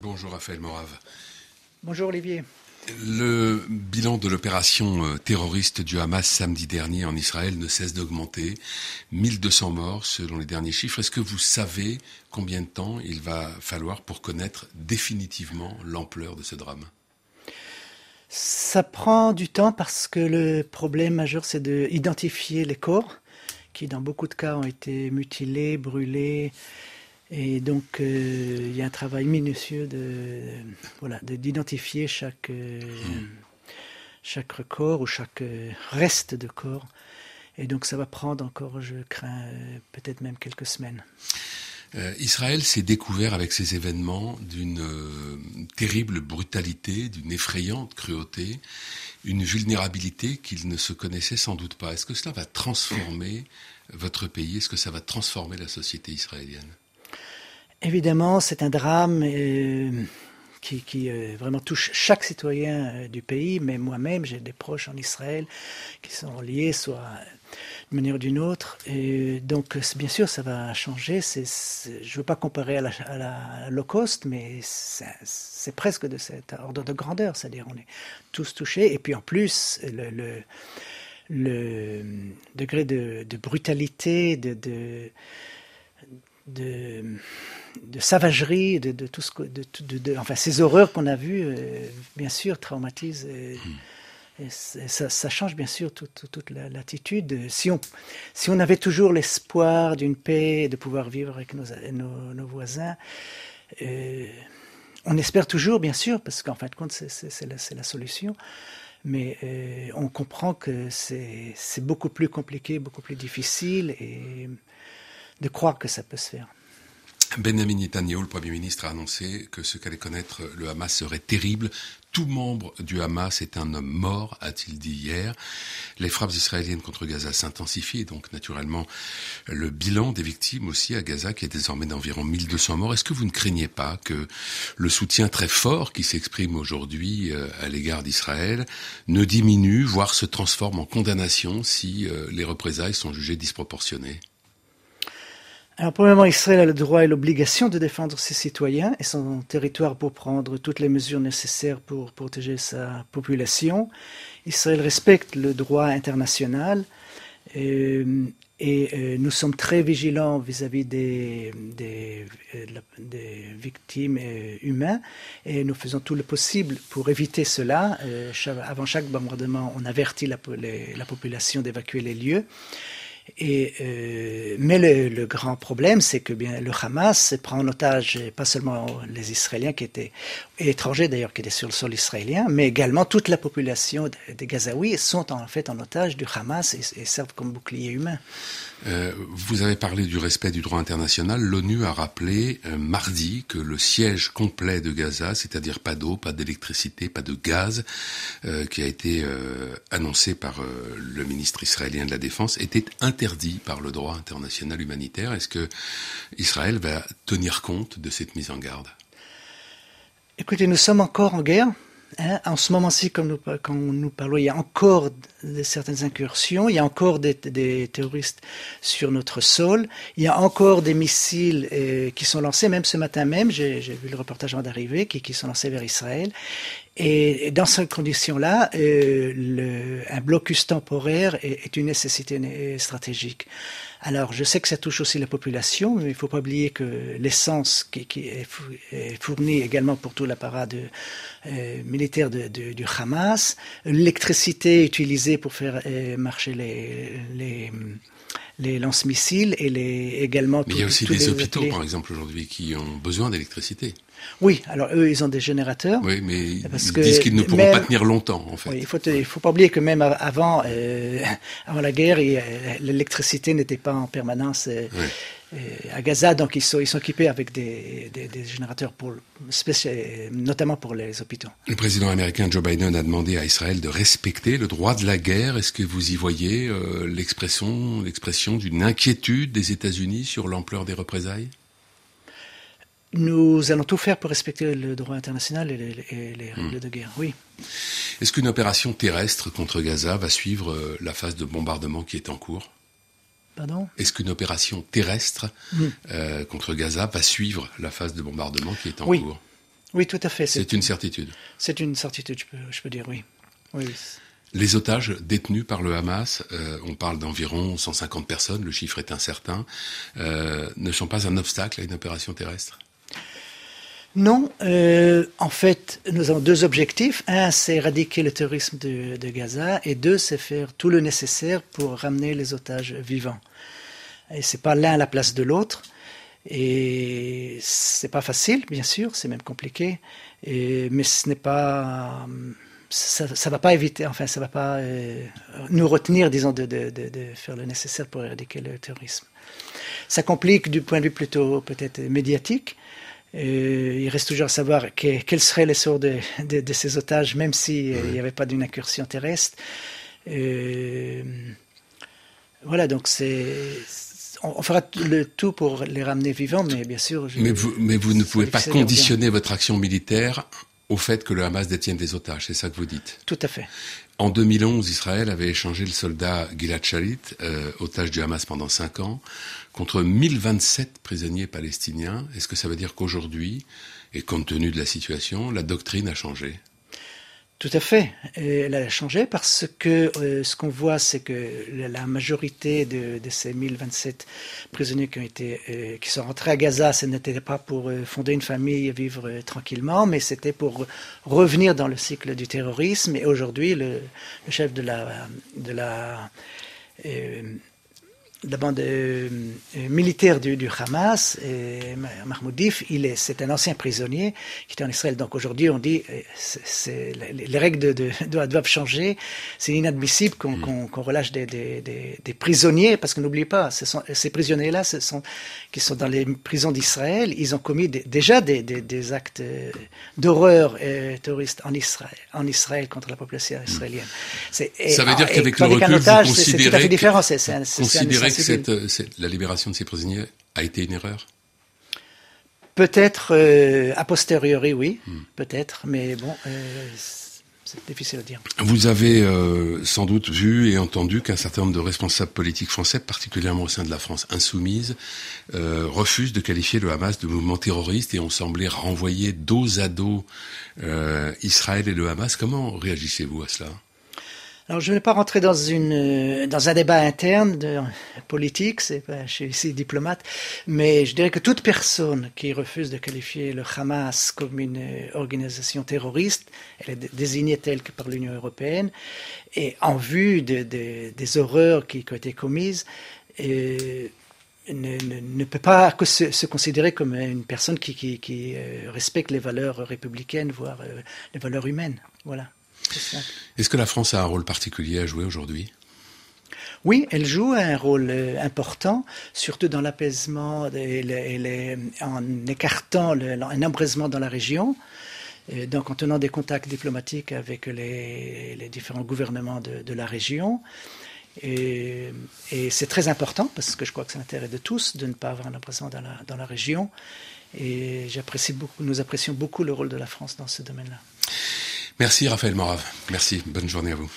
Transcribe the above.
Bonjour Raphaël Morave. Bonjour Olivier. Le bilan de l'opération euh, terroriste du Hamas samedi dernier en Israël ne cesse d'augmenter. 1200 morts selon les derniers chiffres. Est-ce que vous savez combien de temps il va falloir pour connaître définitivement l'ampleur de ce drame? Ça prend du temps parce que le problème majeur c'est d'identifier les corps qui dans beaucoup de cas ont été mutilés, brûlés, et donc, euh, il y a un travail minutieux de, voilà, d'identifier chaque, euh, chaque record ou chaque euh, reste de corps. Et donc, ça va prendre encore, je crains, peut-être même quelques semaines. Israël s'est découvert avec ces événements d'une terrible brutalité, d'une effrayante cruauté, une vulnérabilité qu'il ne se connaissait sans doute pas. Est-ce que cela va transformer votre pays? Est-ce que ça va transformer la société israélienne? Évidemment, c'est un drame euh, qui, euh, vraiment touche chaque citoyen euh, du pays, mais moi-même, j'ai des proches en Israël qui sont liés, soit d'une manière ou d'une autre. Et donc, bien sûr, ça va changer. Je ne veux pas comparer à cost, mais c'est presque de cet ordre de grandeur. C'est-à-dire, on est tous touchés. Et puis, en plus, le, degré de, brutalité, de de, de savagerie, de, de, tout ce que, de, de, enfin ces horreurs qu'on a vues, euh, bien sûr, traumatisent. Et, et ça, ça, change bien sûr toute, toute l'attitude. Si on, si on avait toujours l'espoir d'une paix, de pouvoir vivre avec nos, nos, nos voisins, euh, on espère toujours, bien sûr, parce qu'en fin de compte, c'est la, la, solution. Mais euh, on comprend que c'est beaucoup plus compliqué, beaucoup plus difficile. Et de croire que ça peut se faire. Benjamin Netanyahu, le Premier ministre, a annoncé que ce qu'allait connaître le Hamas serait terrible. Tout membre du Hamas est un homme mort, a-t-il dit hier. Les frappes israéliennes contre Gaza s'intensifient, donc naturellement le bilan des victimes aussi à Gaza, qui est désormais d'environ 1200 morts. Est-ce que vous ne craignez pas que le soutien très fort qui s'exprime aujourd'hui euh, à l'égard d'Israël ne diminue, voire se transforme en condamnation si euh, les représailles sont jugées disproportionnées? Alors, premièrement, Israël a le droit et l'obligation de défendre ses citoyens et son territoire pour prendre toutes les mesures nécessaires pour protéger sa population. Israël respecte le droit international euh, et euh, nous sommes très vigilants vis-à-vis des, des, euh, victimes humaines et nous faisons tout le possible pour éviter cela. avant chaque bombardement, on avertit la population d'évacuer les lieux. Et, euh, mais le, grand problème, c'est que bien le Hamas prend en otage pas seulement les Israéliens qui étaient étrangers d'ailleurs qui étaient sur le sol israélien, mais également toute la population des Gazaouis sont en fait en otage du Hamas et, et servent comme bouclier humain. Euh, vous avez parlé du respect du droit international. L'ONU a rappelé euh, mardi que le siège complet de Gaza, c'est-à-dire pas d'eau, pas d'électricité, pas de gaz, euh, qui a été euh, annoncé par le ministre israélien de la Défense, était interdit par le droit international humanitaire. Est-ce que Israël va tenir compte de cette mise en garde? Écoutez, nous sommes encore en guerre. Hein, en ce moment-ci, comme nous, quand nous parlons, il y a encore de, certaines incursions, il y a encore des, terroristes sur notre sol, il y a encore des missiles euh, qui sont lancés, même ce matin même, j'ai vu le reportage avant d'arriver, qui, sont lancés vers Israël. Et, dans ces conditions-là, euh, un blocus temporaire est, est une nécessité stratégique. Alors, je sais que ça touche aussi la population, mais il ne faut pas oublier que l'essence qui, qui, est fournie également pour tout l'apparat euh, militaire de, de, du Hamas, l'électricité utilisée pour faire euh, marcher les, les les lance-missiles et les également. Mais il y a aussi des hôpitaux, par exemple, aujourd'hui, qui ont besoin d'électricité. Oui, alors eux, ils ont des générateurs. Oui, mais ils disent qu'ils ne pourront même, pas tenir longtemps, en fait. Oui, il faut, il faut pas oublier que même avant, euh, avant la guerre, l'électricité n'était pas en permanence. Euh, oui à Gaza, donc ils sont, ils sont équipés avec des, des, des générateurs pour, notamment pour les hôpitaux. Le président américain Joe Biden a demandé à Israël de respecter le droit de la guerre. Est-ce que vous y voyez euh, l'expression d'une inquiétude des États-Unis sur l'ampleur des représailles? Nous allons tout faire pour respecter le droit international et les, et les règles mmh. de guerre, oui. Est-ce qu'une opération terrestre contre Gaza va suivre euh, la phase de bombardement qui est en cours? Est-ce qu'une opération terrestre mm. euh, contre Gaza va suivre la phase de bombardement qui est en oui. cours? Oui, tout à fait. C'est une certitude. C'est une certitude, je peux, je peux dire, oui. oui, oui. Les otages détenus par le Hamas, euh, on parle d'environ 150 personnes, le chiffre est incertain, euh, ne sont pas un obstacle à une opération terrestre? Non, euh, en fait, nous avons deux objectifs. Un, c'est éradiquer le terrorisme de, de Gaza, et deux, c'est faire tout le nécessaire pour ramener les otages vivants. Et c'est pas l'un à la place de l'autre. Et c'est pas facile, bien sûr, c'est même compliqué. Et, mais ce n'est pas, ça, ça va pas éviter, enfin, ça va pas euh, nous retenir, disons, de, de, de, de, faire le nécessaire pour éradiquer le terrorisme. Ça complique du point de vue plutôt peut-être médiatique. Euh, il reste toujours à savoir que, quel serait le sort de, de, de ces otages, même s'il euh, n'y avait pas d'une incursion terrestre. Euh, voilà, donc c'est. On, on fera le tout pour les ramener vivants, mais bien sûr. Je, mais, vous, mais vous ne pouvez pas conditionner votre action militaire au fait que le Hamas détienne des otages, c'est ça que vous dites? Tout à fait. En 2011, Israël avait échangé le soldat Gilad Shalit, euh, otage du Hamas pendant cinq ans, contre 1027 prisonniers palestiniens. Est-ce que ça veut dire qu'aujourd'hui, et compte tenu de la situation, la doctrine a changé? Tout à fait. Elle a changé parce que euh, ce qu'on voit, c'est que la majorité de, ces 1027 prisonniers euh, qui sont rentrés à Gaza, ce n'était pas pour euh, fonder une famille et vivre tranquillement, mais c'était pour revenir dans le cycle du terrorisme. Et aujourd'hui, le, le, chef de la, de la la bande euh, militaire du, du Hamas, et Mahmoud Dif, il est, c'est un ancien prisonnier qui était en Israël. Donc aujourd'hui, on dit, c'est, c'est, les règles de, de, doivent changer. C'est inadmissible qu'on, mmh. qu'on, qu'on relâche des, des, des, des, prisonniers, parce que n'oubliez pas, ce sont, ces prisonniers-là, ce sont, qui sont dans les prisons d'Israël, ils ont commis déjà des, actes d'horreur euh, terroristes en Israël, en Israël contre la population israélienne. C'est, et, Ça veut dire qu'avec le recul, otage, vous considérez c'est, tout à fait différent. C'est, considérez que cette, cette, la libération de ces prisonniers a été une erreur? Peut-être euh, a posteriori, oui, hmm. peut-être, mais bon, euh, c'est difficile à dire. Vous avez euh, sans doute vu et entendu qu'un certain nombre de responsables politiques français, particulièrement au sein de la France insoumise, euh, refusent de qualifier le Hamas de mouvement terroriste et ont semblé renvoyer dos à dos euh, Israël et le Hamas. Comment réagissez-vous à cela? Alors, je ne vais pas rentrer dans, une, dans un débat interne de politique, c'est je suis ici diplomate, mais je dirais que toute personne qui refuse de qualifier le Hamas comme une organisation terroriste, elle est désignée telle que par l'Union européenne, et en vue de, de, des horreurs qui, ont été commises, et, ne, peut pas se, considérer comme une personne qui, qui, euh, respecte les valeurs républicaines, voire euh, les valeurs humaines. Voilà. Est-ce que la France a un rôle particulier à jouer aujourd'hui? Oui, elle joue un rôle important, surtout dans l'apaisement et, en écartant le, un embrasement dans la région. Et donc en tenant des contacts diplomatiques avec les, les différents gouvernements de, de la région. Et, et c'est très important parce que je crois que c'est l'intérêt de tous de ne pas avoir un embrasement dans la, dans la région. Et j'apprécie beaucoup, nous apprécions beaucoup le rôle de la France dans ce domaine-là. Merci Raphaël Morave. Merci. Bonne journée à vous.